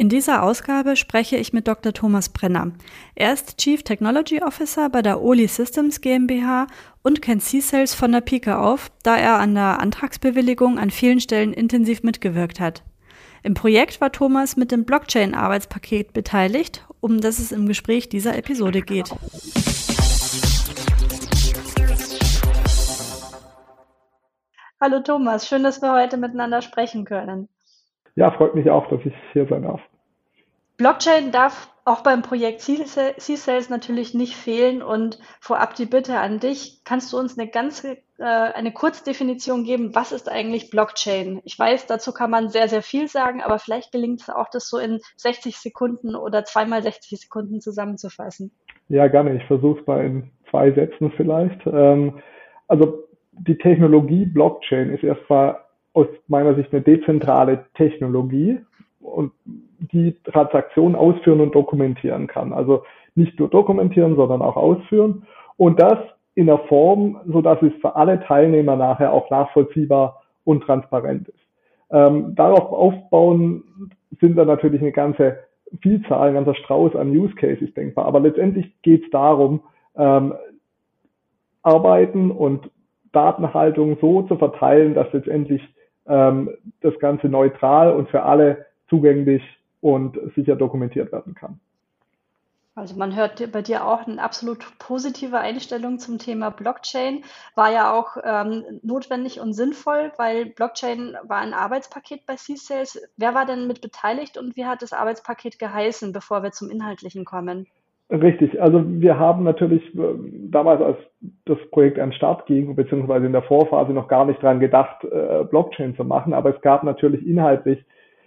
In dieser Ausgabe spreche ich mit Dr. Thomas Brenner. Er ist Chief Technology Officer bei der Oli Systems GmbH und kennt C-Cells von der Pike auf, da er an der Antragsbewilligung an vielen Stellen intensiv mitgewirkt hat. Im Projekt war Thomas mit dem Blockchain-Arbeitspaket beteiligt, um das es im Gespräch dieser Episode geht. Hallo Thomas, schön, dass wir heute miteinander sprechen können. Ja, freut mich auch, dass ich hier sein darf. Blockchain darf auch beim Projekt C-Cells natürlich nicht fehlen und vorab die Bitte an dich, kannst du uns eine ganz äh, eine Kurzdefinition geben, was ist eigentlich Blockchain? Ich weiß, dazu kann man sehr, sehr viel sagen, aber vielleicht gelingt es auch, das so in 60 Sekunden oder zweimal 60 Sekunden zusammenzufassen. Ja, gerne. Ich versuche es mal in zwei Sätzen vielleicht. Ähm, also die Technologie Blockchain ist erstmal aus meiner Sicht eine dezentrale Technologie und die Transaktion ausführen und dokumentieren kann. Also nicht nur dokumentieren, sondern auch ausführen. Und das in der Form, so dass es für alle Teilnehmer nachher auch nachvollziehbar und transparent ist. Ähm, darauf aufbauen sind da natürlich eine ganze Vielzahl, ein ganzer Strauß an Use Cases denkbar. Aber letztendlich geht es darum, ähm, Arbeiten und Datenhaltung so zu verteilen, dass letztendlich ähm, das Ganze neutral und für alle zugänglich und sicher dokumentiert werden kann. Also man hört bei dir auch eine absolut positive Einstellung zum Thema Blockchain. War ja auch ähm, notwendig und sinnvoll, weil Blockchain war ein Arbeitspaket bei C-Sales. Wer war denn mit beteiligt und wie hat das Arbeitspaket geheißen, bevor wir zum Inhaltlichen kommen? Richtig, also wir haben natürlich äh, damals, als das Projekt an den Start ging, beziehungsweise in der Vorphase noch gar nicht dran gedacht, äh, Blockchain zu machen, aber es gab natürlich inhaltlich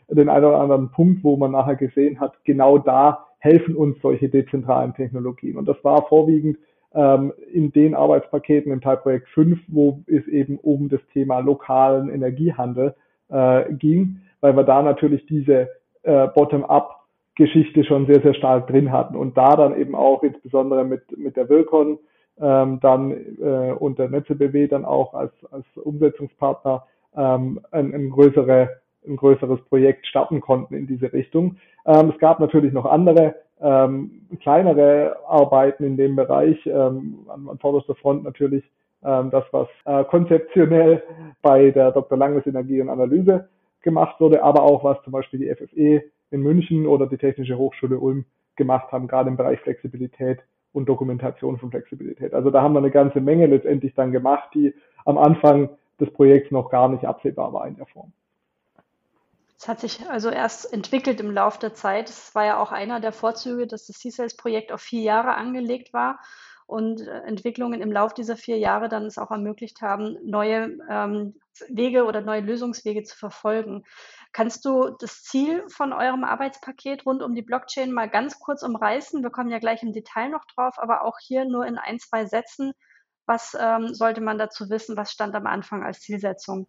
den einen oder anderen Punkt, wo man nachher gesehen hat, genau da helfen uns solche dezentralen Technologien. Und das war vorwiegend ähm, in den Arbeitspaketen im Teilprojekt 5, wo es eben um das Thema lokalen Energiehandel äh, ging, weil wir da natürlich diese äh, Bottom-up Geschichte schon sehr, sehr stark drin hatten und da dann eben auch insbesondere mit, mit der Wilcon ähm, dann äh, und der NetzeBW dann auch als, als Umsetzungspartner ähm, ein, ein, größere, ein größeres Projekt starten konnten in diese Richtung. Ähm, es gab natürlich noch andere ähm, kleinere Arbeiten in dem Bereich, ähm, an, an vorderster Front natürlich ähm, das, was äh, konzeptionell bei der Dr. Langes Energie und Analyse gemacht wurde, aber auch was zum Beispiel die FFE in München oder die Technische Hochschule Ulm gemacht haben, gerade im Bereich Flexibilität und Dokumentation von Flexibilität. Also da haben wir eine ganze Menge letztendlich dann gemacht, die am Anfang des Projekts noch gar nicht absehbar war in der Form. Es hat sich also erst entwickelt im Laufe der Zeit. Es war ja auch einer der Vorzüge, dass das C-Sales-Projekt auf vier Jahre angelegt war und äh, Entwicklungen im Laufe dieser vier Jahre dann es auch ermöglicht haben, neue ähm, Wege oder neue Lösungswege zu verfolgen. Kannst du das Ziel von eurem Arbeitspaket rund um die Blockchain mal ganz kurz umreißen? Wir kommen ja gleich im Detail noch drauf, aber auch hier nur in ein, zwei Sätzen. Was ähm, sollte man dazu wissen? Was stand am Anfang als Zielsetzung?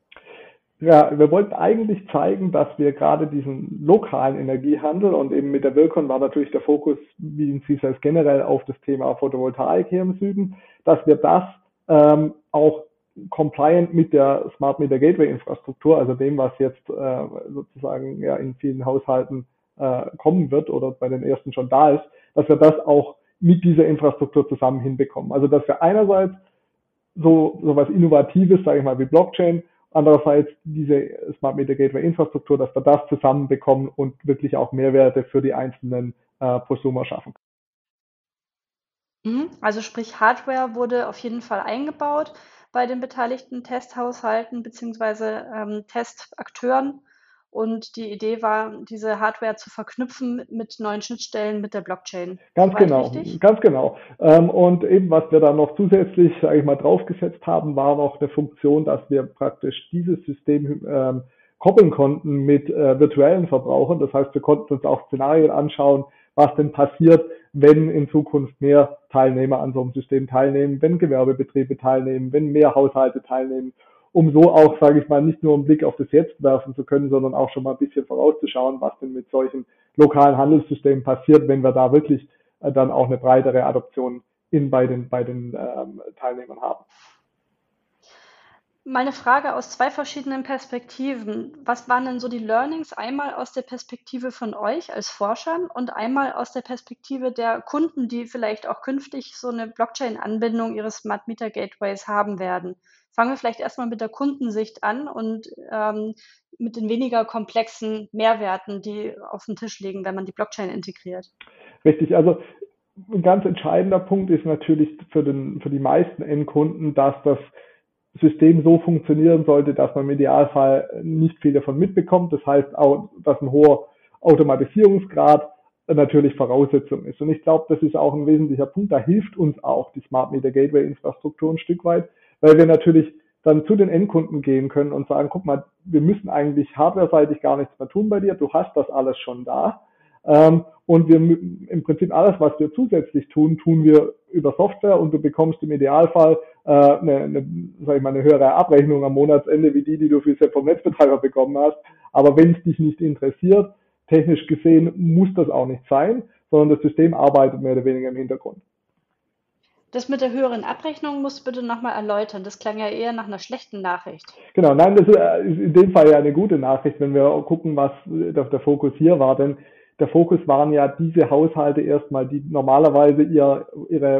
Ja, wir wollten eigentlich zeigen, dass wir gerade diesen lokalen Energiehandel und eben mit der Wilcon war natürlich der Fokus, wie in CISAS generell, auf das Thema Photovoltaik hier im Süden, dass wir das ähm, auch compliant mit der Smart Meter Gateway Infrastruktur, also dem, was jetzt äh, sozusagen ja in vielen Haushalten äh, kommen wird oder bei den ersten schon da ist, dass wir das auch mit dieser Infrastruktur zusammen hinbekommen. Also dass wir einerseits so, so was Innovatives, sage ich mal, wie Blockchain Andererseits diese Smart Meter Gateway Infrastruktur, dass wir das zusammenbekommen und wirklich auch Mehrwerte für die einzelnen äh, Prosumer schaffen. Mhm. Also sprich, Hardware wurde auf jeden Fall eingebaut bei den beteiligten Testhaushalten beziehungsweise ähm, Testakteuren. Und die Idee war, diese Hardware zu verknüpfen mit neuen Schnittstellen mit der Blockchain. Ganz genau, richtig? ganz genau. Ähm, und eben, was wir da noch zusätzlich, sage ich mal, draufgesetzt haben, war noch eine Funktion, dass wir praktisch dieses System ähm, koppeln konnten mit äh, virtuellen Verbrauchern. Das heißt, wir konnten uns auch Szenarien anschauen, was denn passiert, wenn in Zukunft mehr Teilnehmer an so einem System teilnehmen, wenn Gewerbebetriebe teilnehmen, wenn mehr Haushalte teilnehmen, um so auch, sage ich mal, nicht nur einen Blick auf das Jetzt werfen zu können, sondern auch schon mal ein bisschen vorauszuschauen, was denn mit solchen lokalen Handelssystemen passiert, wenn wir da wirklich äh, dann auch eine breitere Adoption in bei den, bei den ähm, Teilnehmern haben. Meine Frage aus zwei verschiedenen Perspektiven. Was waren denn so die Learnings? Einmal aus der Perspektive von euch als Forschern und einmal aus der Perspektive der Kunden, die vielleicht auch künftig so eine Blockchain-Anbindung ihres Smart Meter Gateways haben werden. Fangen wir vielleicht erstmal mit der Kundensicht an und ähm, mit den weniger komplexen Mehrwerten, die auf den Tisch liegen, wenn man die Blockchain integriert. Richtig, also ein ganz entscheidender Punkt ist natürlich für, den, für die meisten Endkunden, dass das System so funktionieren sollte, dass man im Idealfall nicht viel davon mitbekommt. Das heißt auch, dass ein hoher Automatisierungsgrad natürlich Voraussetzung ist. Und ich glaube, das ist auch ein wesentlicher Punkt. Da hilft uns auch die Smart Meter Gateway Infrastruktur ein Stück weit, weil wir natürlich dann zu den Endkunden gehen können und sagen, guck mal, wir müssen eigentlich hardware-seitig gar nichts mehr tun bei dir. Du hast das alles schon da. Ähm, und wir im Prinzip alles, was wir zusätzlich tun, tun wir über Software und du bekommst im Idealfall äh, eine, eine, sag ich mal, eine höhere Abrechnung am Monatsende wie die, die du bisher vom Netzbetreiber bekommen hast. Aber wenn es dich nicht interessiert, technisch gesehen muss das auch nicht sein, sondern das System arbeitet mehr oder weniger im Hintergrund. Das mit der höheren Abrechnung musst du bitte nochmal erläutern. Das klang ja eher nach einer schlechten Nachricht. Genau, nein, das ist in dem Fall ja eine gute Nachricht, wenn wir gucken, was der Fokus hier war. Denn der Fokus waren ja diese Haushalte erstmal, die normalerweise ihr, ihre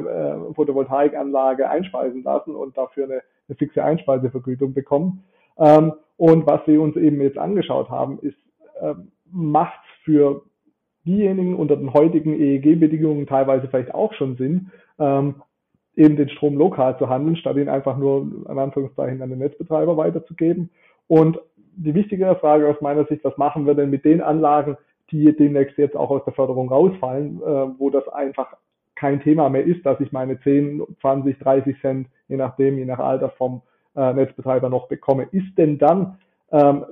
äh, Photovoltaikanlage einspeisen lassen und dafür eine, eine fixe Einspeisevergütung bekommen. Ähm, und was wir uns eben jetzt angeschaut haben, ist, äh, macht für diejenigen unter den heutigen EEG-Bedingungen teilweise vielleicht auch schon Sinn, ähm, eben den Strom lokal zu handeln, statt ihn einfach nur in Anführungszeichen an den Netzbetreiber weiterzugeben. Und die wichtigere Frage aus meiner Sicht, was machen wir denn mit den Anlagen, die demnächst jetzt auch aus der Förderung rausfallen, äh, wo das einfach kein Thema mehr ist, dass ich meine 10, 20, 30 Cent, je nachdem, je nach Alter vom äh, Netzbetreiber noch bekomme. Ist denn dann ähm,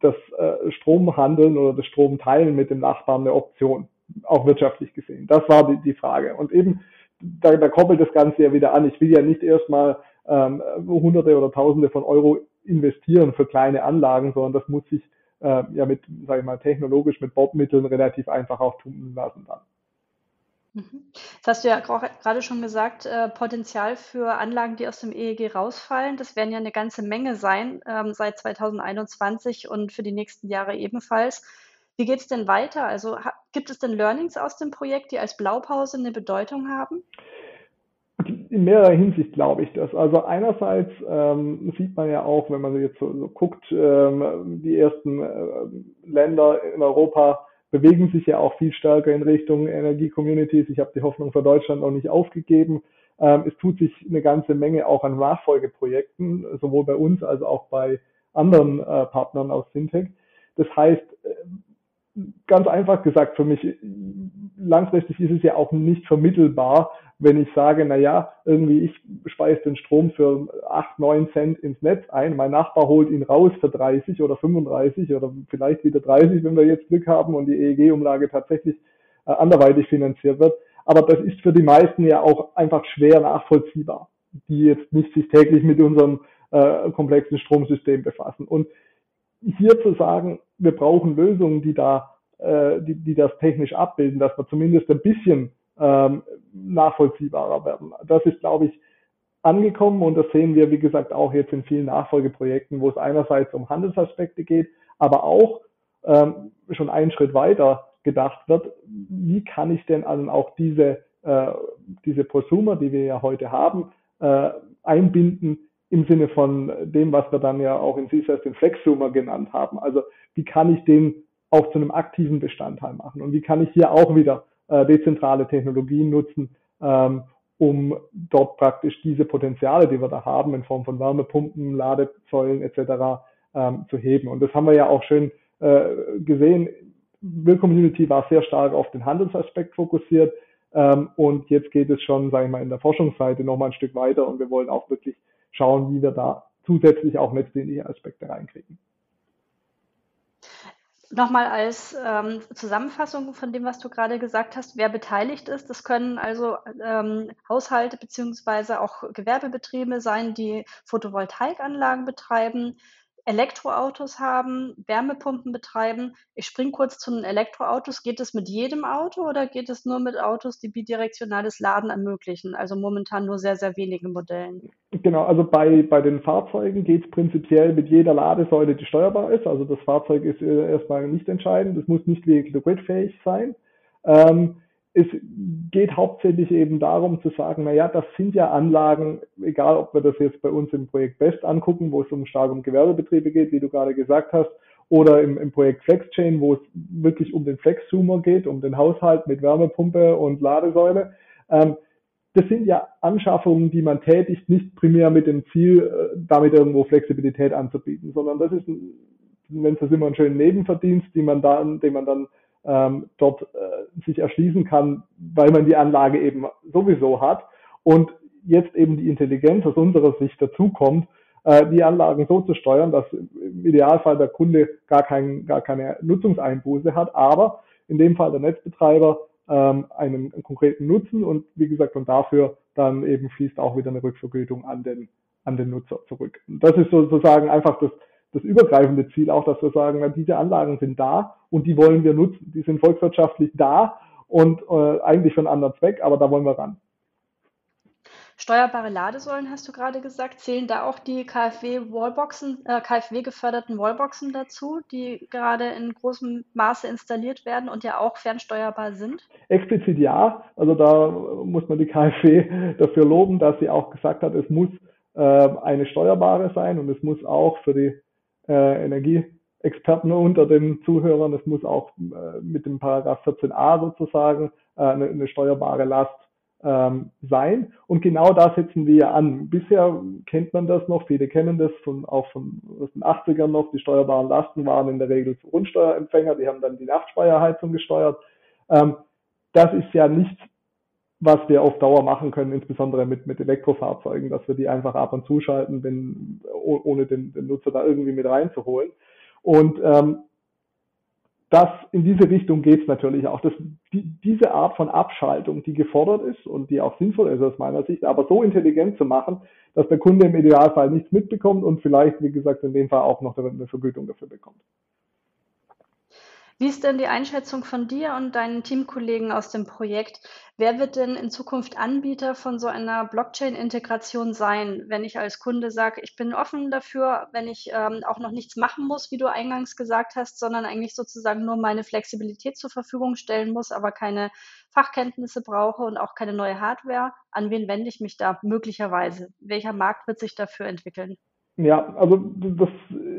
das äh, Stromhandeln oder das Stromteilen mit dem Nachbarn eine Option, auch wirtschaftlich gesehen? Das war die, die Frage. Und eben, da, da koppelt das Ganze ja wieder an. Ich will ja nicht erstmal ähm, Hunderte oder Tausende von Euro investieren für kleine Anlagen, sondern das muss sich äh, ja mit, sage ich mal, technologisch mit Bordmitteln relativ einfach auch tun lassen dann. Mhm. Das hast du ja gerade schon gesagt, äh, Potenzial für Anlagen, die aus dem EEG rausfallen. Das werden ja eine ganze Menge sein ähm, seit 2021 und für die nächsten Jahre ebenfalls. Wie geht es denn weiter? Also gibt es denn Learnings aus dem Projekt, die als Blaupause eine Bedeutung haben? in mehrerer Hinsicht glaube ich das. Also einerseits ähm, sieht man ja auch, wenn man jetzt so, so guckt, ähm, die ersten äh, Länder in Europa bewegen sich ja auch viel stärker in Richtung Energie-Communities. Ich habe die Hoffnung für Deutschland noch nicht aufgegeben. Ähm, es tut sich eine ganze Menge auch an Nachfolgeprojekten, sowohl bei uns als auch bei anderen äh, Partnern aus Fintech. Das heißt, äh, ganz einfach gesagt für mich, langfristig ist es ja auch nicht vermittelbar, wenn ich sage, na ja, irgendwie ich speise den Strom für 8, 9 Cent ins Netz ein, mein Nachbar holt ihn raus für 30 oder 35 oder vielleicht wieder 30, wenn wir jetzt Glück haben und die EEG-Umlage tatsächlich äh, anderweitig finanziert wird. Aber das ist für die meisten ja auch einfach schwer nachvollziehbar, die jetzt nicht sich täglich mit unserem äh, komplexen Stromsystem befassen. Und hier zu sagen, wir brauchen Lösungen, die da, äh, die, die das technisch abbilden, dass wir zumindest ein bisschen ähm, nachvollziehbarer werden. Das ist, glaube ich, angekommen und das sehen wir, wie gesagt, auch jetzt in vielen Nachfolgeprojekten, wo es einerseits um Handelsaspekte geht, aber auch ähm, schon einen Schritt weiter gedacht wird, wie kann ich denn also auch diese, äh, diese Prosumer, die wir ja heute haben, äh, einbinden im Sinne von dem, was wir dann ja auch in CSAS den Flexsumer genannt haben. Also wie kann ich den auch zu einem aktiven Bestandteil machen und wie kann ich hier auch wieder äh, dezentrale Technologien nutzen, ähm, um dort praktisch diese Potenziale, die wir da haben, in Form von Wärmepumpen, Ladesäulen etc. Ähm, zu heben. Und das haben wir ja auch schön äh, gesehen. Will Community war sehr stark auf den Handelsaspekt fokussiert. Ähm, und jetzt geht es schon, sage ich mal, in der Forschungsseite nochmal ein Stück weiter und wir wollen auch wirklich schauen, wie wir da zusätzlich auch netzdienliche Aspekte reinkriegen. Nochmal als ähm, Zusammenfassung von dem, was du gerade gesagt hast, wer beteiligt ist. Das können also ähm, Haushalte beziehungsweise auch Gewerbebetriebe sein, die Photovoltaikanlagen betreiben, Elektroautos haben, Wärmepumpen betreiben. Ich springe kurz zu den Elektroautos. Geht es mit jedem Auto oder geht es nur mit Autos, die bidirektionales Laden ermöglichen? Also momentan nur sehr, sehr wenige Modellen. Genau, also bei, bei den Fahrzeugen geht es prinzipiell mit jeder Ladesäule, die steuerbar ist. Also das Fahrzeug ist äh, erstmal nicht entscheidend. Es muss nicht vehicle-to-grid-fähig sein. Ähm, es geht hauptsächlich eben darum zu sagen, na ja, das sind ja Anlagen, egal ob wir das jetzt bei uns im Projekt Best angucken, wo es um stark um Gewerbebetriebe geht, wie du gerade gesagt hast, oder im, im Projekt FlexChain, wo es wirklich um den Flexzoomer geht, um den Haushalt mit Wärmepumpe und Ladesäule. Ähm, das sind ja Anschaffungen, die man tätigt, nicht primär mit dem Ziel, äh, damit irgendwo Flexibilität anzubieten, sondern das ist, wenn es das immer einen schönen Nebenverdienst, den man dann, den man dann ähm, dort äh, sich erschließen kann, weil man die Anlage eben sowieso hat und jetzt eben die Intelligenz aus unserer Sicht dazukommt, äh, die Anlagen so zu steuern, dass im Idealfall der Kunde gar, kein, gar keine Nutzungseinbuße hat, aber in dem Fall der Netzbetreiber ähm, einen, einen konkreten Nutzen und wie gesagt, und dafür dann eben fließt auch wieder eine Rückvergütung an den, an den Nutzer zurück. Und das ist sozusagen einfach das, das übergreifende Ziel auch, dass wir sagen, diese Anlagen sind da und die wollen wir nutzen. Die sind volkswirtschaftlich da und äh, eigentlich für einen anderen Zweck, aber da wollen wir ran. Steuerbare Ladesäulen hast du gerade gesagt. Zählen da auch die KfW-Wallboxen, äh, KfW-geförderten Wallboxen dazu, die gerade in großem Maße installiert werden und ja auch fernsteuerbar sind? Explizit ja. Also da muss man die KfW dafür loben, dass sie auch gesagt hat, es muss äh, eine steuerbare sein und es muss auch für die äh, Energieexperten unter den Zuhörern. Es muss auch äh, mit dem Paragraph 14a sozusagen äh, eine, eine steuerbare Last ähm, sein. Und genau da setzen wir ja an. Bisher kennt man das noch, viele kennen das von, auch von aus den 80ern noch. Die steuerbaren Lasten waren in der Regel für Grundsteuerempfänger, die haben dann die Nachtspeicherheizung gesteuert. Ähm, das ist ja nichts, was wir auf Dauer machen können, insbesondere mit, mit Elektrofahrzeugen, dass wir die einfach ab und zuschalten, wenn, ohne den, den Nutzer da irgendwie mit reinzuholen. Und ähm, das in diese Richtung geht es natürlich auch. Das, die, diese Art von Abschaltung, die gefordert ist und die auch sinnvoll ist aus meiner Sicht, aber so intelligent zu machen, dass der Kunde im Idealfall nichts mitbekommt und vielleicht, wie gesagt, in dem Fall auch noch eine Vergütung dafür bekommt. Wie ist denn die Einschätzung von dir und deinen Teamkollegen aus dem Projekt? Wer wird denn in Zukunft Anbieter von so einer Blockchain-Integration sein, wenn ich als Kunde sage, ich bin offen dafür, wenn ich ähm, auch noch nichts machen muss, wie du eingangs gesagt hast, sondern eigentlich sozusagen nur meine Flexibilität zur Verfügung stellen muss, aber keine Fachkenntnisse brauche und auch keine neue Hardware? An wen wende ich mich da möglicherweise? Welcher Markt wird sich dafür entwickeln? Ja, also das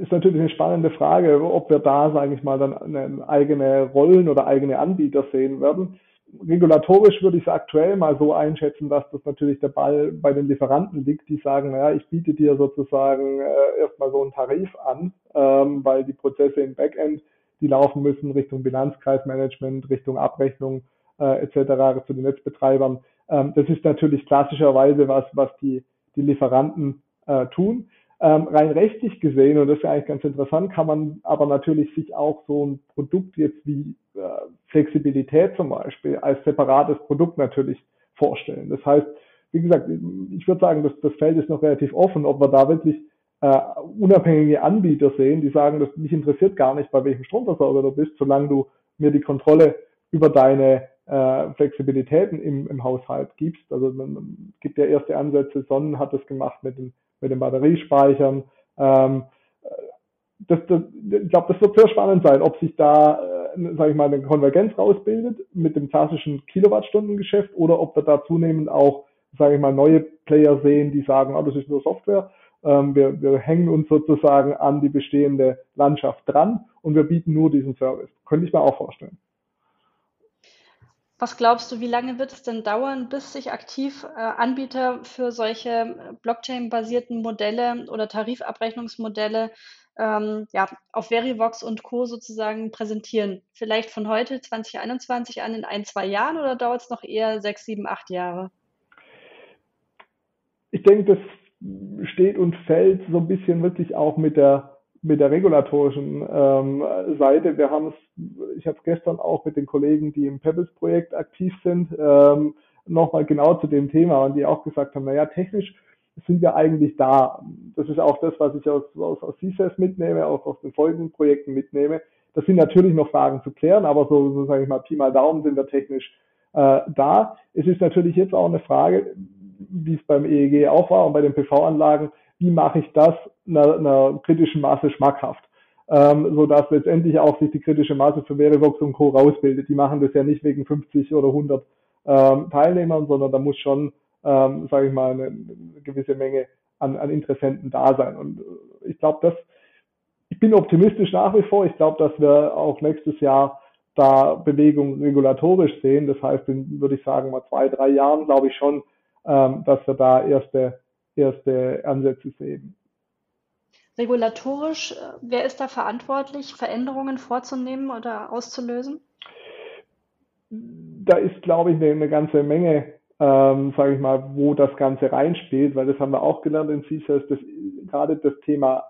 ist natürlich eine spannende Frage, ob wir da, sage ich mal, dann eigene Rollen oder eigene Anbieter sehen werden. Regulatorisch würde ich es aktuell mal so einschätzen, dass das natürlich der Ball bei den Lieferanten liegt, die sagen, naja, ich biete dir sozusagen äh, erstmal so einen Tarif an, ähm, weil die Prozesse im Backend, die laufen müssen Richtung Bilanzkreismanagement, Richtung Abrechnung äh, etc. zu den Netzbetreibern. Ähm, das ist natürlich klassischerweise was, was die, die Lieferanten äh, tun. Ähm, rein rechtlich gesehen, und das ist ja eigentlich ganz interessant, kann man aber natürlich sich auch so ein Produkt jetzt wie äh, Flexibilität zum Beispiel als separates Produkt natürlich vorstellen. Das heißt, wie gesagt, ich würde sagen, das, das Feld ist noch relativ offen, ob wir da wirklich äh, unabhängige Anbieter sehen, die sagen, dass mich interessiert gar nicht, bei welchem Stromversorger du bist, solange du mir die Kontrolle über deine äh, Flexibilitäten im, im Haushalt gibst. Also man, man gibt ja erste Ansätze, Sonnen hat das gemacht mit den mit den Batteriespeichern. Ähm, das, das, ich glaube, das wird sehr spannend sein, ob sich da, äh, sage ich mal, eine Konvergenz rausbildet mit dem klassischen Kilowattstundengeschäft oder ob wir da zunehmend auch, sage ich mal, neue Player sehen, die sagen, ah, das ist nur Software. Ähm, wir, wir hängen uns sozusagen an die bestehende Landschaft dran und wir bieten nur diesen Service. Könnte ich mir auch vorstellen. Was glaubst du, wie lange wird es denn dauern, bis sich aktiv äh, Anbieter für solche äh, Blockchain-basierten Modelle oder Tarifabrechnungsmodelle ähm, ja, auf Verivox und Co. sozusagen präsentieren? Vielleicht von heute 2021 an in ein, zwei Jahren oder dauert es noch eher sechs, sieben, acht Jahre? Ich denke, das steht und fällt so ein bisschen wirklich auch mit der mit der regulatorischen ähm, Seite. Wir haben es, ich habe es gestern auch mit den Kollegen, die im Pebbles-Projekt aktiv sind, ähm, nochmal genau zu dem Thema und die auch gesagt haben, naja, technisch sind wir eigentlich da. Das ist auch das, was ich aus, aus, aus CSAS mitnehme, auch aus den folgenden Projekten mitnehme. Das sind natürlich noch Fragen zu klären, aber so, so sage ich mal, Pi mal Daumen sind wir technisch äh, da. Es ist natürlich jetzt auch eine Frage, wie es beim EEG auch war und bei den PV-Anlagen, wie mache ich das einer, einer kritischen Masse schmackhaft? Ähm, so dass letztendlich auch sich die kritische Masse für Verivox und Co. rausbildet. Die machen das ja nicht wegen 50 oder 100 ähm, Teilnehmern, sondern da muss schon, ähm, sage ich mal, eine, eine gewisse Menge an, an Interessenten da sein. Und äh, ich glaube, das, ich bin optimistisch nach wie vor. Ich glaube, dass wir auch nächstes Jahr da Bewegung regulatorisch sehen. Das heißt, in, würde ich sagen, mal zwei, drei Jahren glaube ich schon, ähm, dass wir da erste, erste Ansätze sehen. Regulatorisch, äh, wer ist da verantwortlich, Veränderungen vorzunehmen oder auszulösen? Da ist, glaube ich, eine, eine ganze Menge, ähm, sage ich mal, wo das Ganze reinspielt, weil das haben wir auch gelernt in CSAS, dass gerade das Thema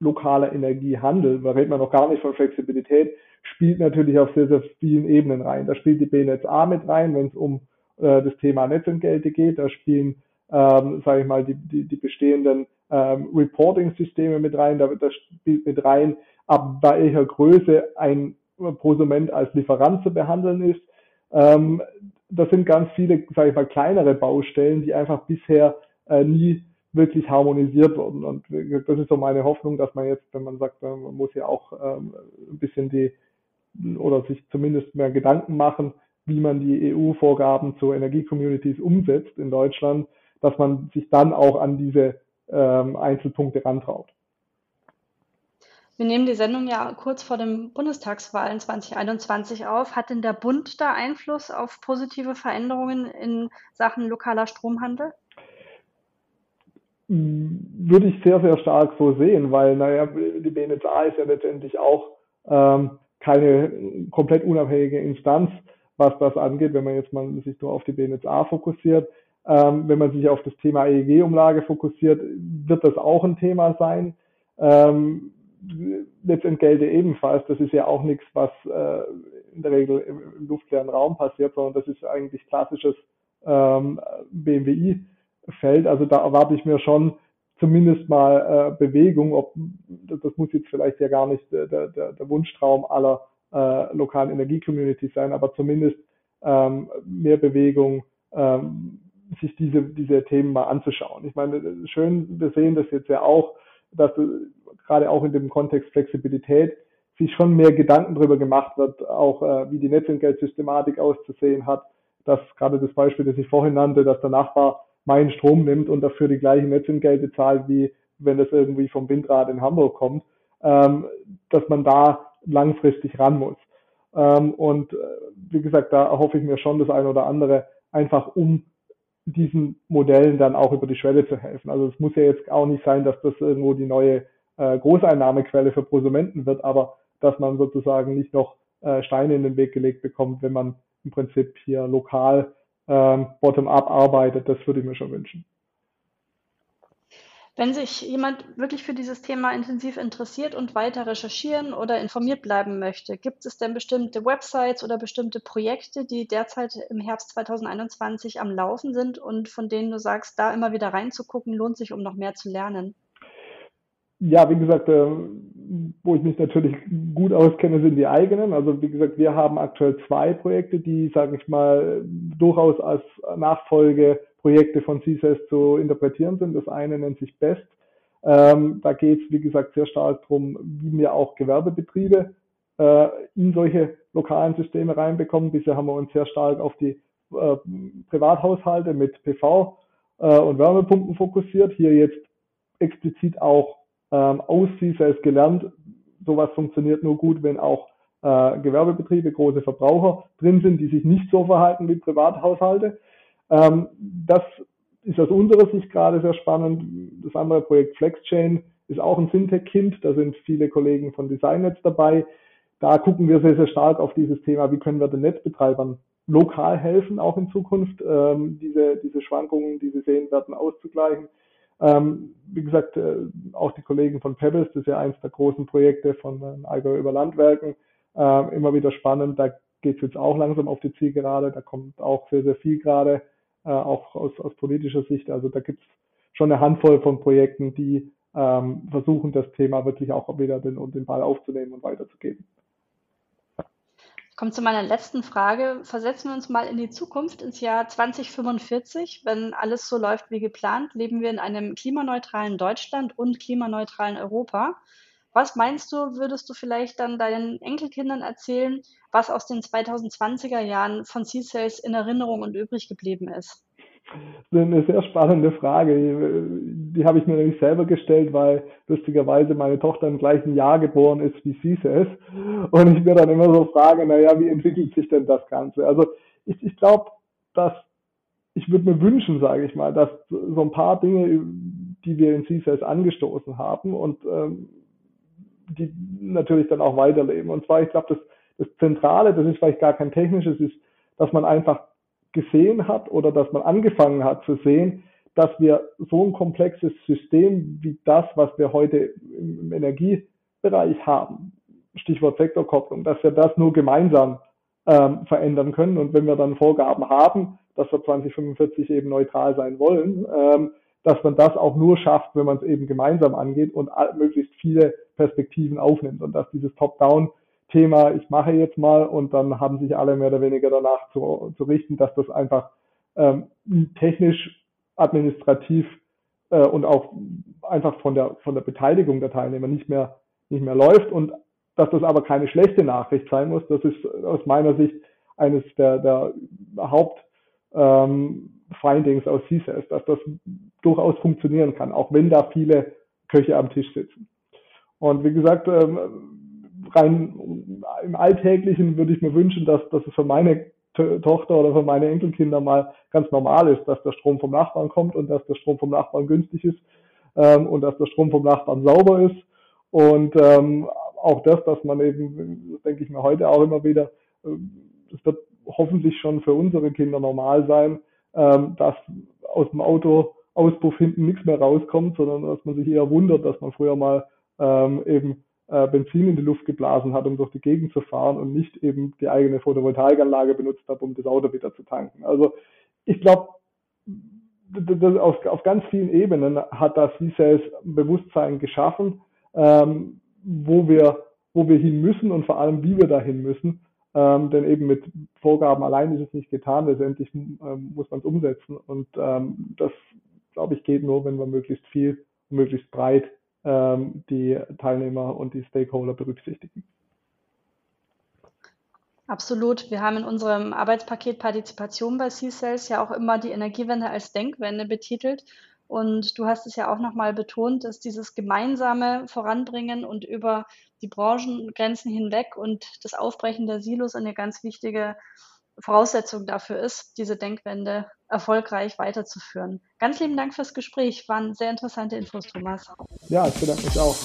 lokaler Energiehandel, da redet man noch gar nicht von Flexibilität, spielt natürlich auf sehr, sehr vielen Ebenen rein. Da spielt die BNetz A mit rein, wenn es um äh, das Thema Netzentgelte geht. Da spielen, ähm, sage ich mal, die, die, die bestehenden ähm, Reporting-Systeme mit rein. Da, da spielt mit rein, ab welcher Größe ein Prosument als Lieferant zu behandeln ist. Ähm, das sind ganz viele, sage ich mal, kleinere Baustellen, die einfach bisher äh, nie wirklich harmonisiert wurden. Und das ist so meine Hoffnung, dass man jetzt, wenn man sagt, man muss ja auch ähm, ein bisschen die oder sich zumindest mehr Gedanken machen, wie man die EU-Vorgaben zu Energiecommunities umsetzt in Deutschland, dass man sich dann auch an diese ähm, Einzelpunkte rantraut. Wir nehmen die Sendung ja kurz vor den Bundestagswahlen 2021 auf. Hat denn der Bund da Einfluss auf positive Veränderungen in Sachen lokaler Stromhandel? Würde ich sehr, sehr stark so sehen, weil, naja, die BNetzA ist ja letztendlich auch ähm, keine komplett unabhängige Instanz, was das angeht, wenn man jetzt mal sich nur auf die BNetzA fokussiert. Ähm, wenn man sich auf das Thema EEG-Umlage fokussiert, wird das auch ein Thema sein. Ähm, Netzentgelte ebenfalls, das ist ja auch nichts, was äh, in der Regel im, luftleeren Raum passiert, sondern das ist eigentlich klassisches ähm, BMWI-Feld. Also da erwarte ich mir schon zumindest mal äh, Bewegung, ob das muss jetzt vielleicht ja gar nicht der, der, der Wunschtraum aller äh, lokalen Energiecommunities sein, aber zumindest ähm, mehr Bewegung, ähm, sich diese, diese Themen mal anzuschauen. Ich meine, schön, wir sehen das jetzt ja auch, dass gerade auch in dem Kontext Flexibilität sich schon mehr Gedanken darüber gemacht wird, auch äh, wie die Netzentgeltsystematik auszusehen hat. dass gerade das Beispiel, das ich vorhin nannte, dass der Nachbar meinen Strom nimmt und dafür die gleichen Netzentgelte zahlt, wie wenn das irgendwie vom Windrad in Hamburg kommt, ähm, dass man da langfristig ran muss. Ähm, und äh, wie gesagt, da erhoffe ich mir schon das eine oder andere, einfach um diesen Modellen dann auch über die Schwelle zu helfen. Also es muss ja jetzt auch nicht sein, dass das irgendwo die neue äh, Großeinnahmequelle für Prosumenten wird, aber dass man sozusagen nicht noch äh, Steine in den Weg gelegt bekommt, wenn man im Prinzip hier lokal ähm, bottom-up arbeitet, das würde ich mir schon wünschen. Wenn sich jemand wirklich für dieses Thema intensiv interessiert und weiter recherchieren oder informiert bleiben möchte, gibt es denn bestimmte Websites oder bestimmte Projekte, die derzeit im Herbst 2021 am Laufen sind und von denen du sagst, da immer wieder reinzugucken, lohnt sich, um noch mehr zu lernen? Ja, wie gesagt, äh, wo ich mich natürlich gut auskenne, sind die eigenen. Also wie gesagt, wir haben aktuell zwei Projekte, die, sage ich mal, durchaus als Nachfolgeprojekte von CSS zu interpretieren sind. Das eine nennt sich BEST. Ähm, da geht es, wie gesagt, sehr stark darum, wie wir auch Gewerbebetriebe äh, in solche lokalen Systeme reinbekommen. Bisher haben wir uns sehr stark auf die äh, Privathaushalte mit PV äh, und Wärmepumpen fokussiert. Hier jetzt explizit auch ähm, aus CSS gelernt, sowas funktioniert nur gut, wenn auch äh, Gewerbebetriebe, große Verbraucher drin sind, die sich nicht so verhalten wie Privathaushalte. Ähm, das ist aus unserer Sicht gerade sehr spannend. Das andere Projekt FlexChain ist auch ein Fintech-Kind. Da sind viele Kollegen von DesignNetz dabei. Da gucken wir sehr, sehr stark auf dieses Thema, wie können wir den Netzbetreibern lokal helfen, auch in Zukunft, ähm, diese, diese Schwankungen, die sie sehen werden, auszugleichen. Ähm, wie gesagt, äh, auch die Kollegen von Pebbles, das ist ja eins der großen Projekte von äh, Allgäu über Landwerken, äh, immer wieder spannend. Da geht es jetzt auch langsam auf die Zielgerade. Da kommt auch sehr, sehr viel gerade, äh, auch aus, aus politischer Sicht. Also da gibt es schon eine Handvoll von Projekten, die ähm, versuchen, das Thema wirklich auch wieder den, den Ball aufzunehmen und weiterzugeben. Ich komme zu meiner letzten Frage. Versetzen wir uns mal in die Zukunft, ins Jahr 2045. Wenn alles so läuft wie geplant, leben wir in einem klimaneutralen Deutschland und klimaneutralen Europa. Was meinst du, würdest du vielleicht dann deinen Enkelkindern erzählen, was aus den 2020er Jahren von C-Sales in Erinnerung und übrig geblieben ist? Das ist eine sehr spannende Frage. Die habe ich mir nämlich selber gestellt, weil lustigerweise meine Tochter im gleichen Jahr geboren ist wie sie es. Und ich mir dann immer so frage, naja, wie entwickelt sich denn das Ganze? Also ich, ich glaube, dass ich würde mir wünschen, sage ich mal, dass so ein paar Dinge, die wir in CSS angestoßen haben und ähm, die natürlich dann auch weiterleben. Und zwar, ich glaube, das, das Zentrale, das ist vielleicht gar kein technisches, ist, dass man einfach gesehen hat oder dass man angefangen hat zu sehen, dass wir so ein komplexes System wie das, was wir heute im Energiebereich haben, Stichwort Sektorkopplung, dass wir das nur gemeinsam ähm, verändern können. Und wenn wir dann Vorgaben haben, dass wir 2045 eben neutral sein wollen, ähm, dass man das auch nur schafft, wenn man es eben gemeinsam angeht und möglichst viele Perspektiven aufnimmt und dass dieses Top-Down Thema, ich mache jetzt mal und dann haben sich alle mehr oder weniger danach zu, zu richten, dass das einfach ähm, technisch, administrativ äh, und auch einfach von der, von der Beteiligung der Teilnehmer nicht mehr, nicht mehr läuft und dass das aber keine schlechte Nachricht sein muss. Das ist aus meiner Sicht eines der, der Haupt ähm, aus CSAS, dass das durchaus funktionieren kann, auch wenn da viele Köche am Tisch sitzen. Und wie gesagt, ähm, rein im Alltäglichen würde ich mir wünschen, dass, dass es für meine Tochter oder für meine Enkelkinder mal ganz normal ist, dass der Strom vom Nachbarn kommt und dass der Strom vom Nachbarn günstig ist ähm, und dass der Strom vom Nachbarn sauber ist. Und ähm, auch das, dass man eben, denke ich mir heute auch immer wieder, es äh, wird hoffentlich schon für unsere Kinder normal sein, ähm, dass aus dem Autoauspuff hinten nichts mehr rauskommt, sondern dass man sich eher wundert, dass man früher mal ähm, eben äh, Benzin in die Luft geblasen hat, um durch die Gegend zu fahren und nicht eben die eigene Photovoltaikanlage benutzt hat, um das Auto wieder zu tanken. Also ich glaube, auf, auf ganz vielen Ebenen hat das C-Sales Bewusstsein geschaffen, ähm, wo wir wo wir hin müssen und vor allem, wie wir dahin müssen. Ähm, denn eben mit Vorgaben allein ist es nicht getan. Letztendlich ähm, muss man es umsetzen. Und ähm, das, glaube ich, geht nur, wenn wir möglichst viel möglichst breit ähm, die Teilnehmer und die Stakeholder berücksichtigen. Absolut. Wir haben in unserem Arbeitspaket Partizipation bei C-Cells ja auch immer die Energiewende als Denkwende betitelt. Und du hast es ja auch nochmal betont, dass dieses gemeinsame Voranbringen und über die Branchengrenzen hinweg und das Aufbrechen der Silos eine ganz wichtige Voraussetzung dafür ist, diese Denkwende erfolgreich weiterzuführen. Ganz lieben Dank fürs Gespräch. Waren sehr interessante Infos, Thomas. Ja, ich bedanke mich auch.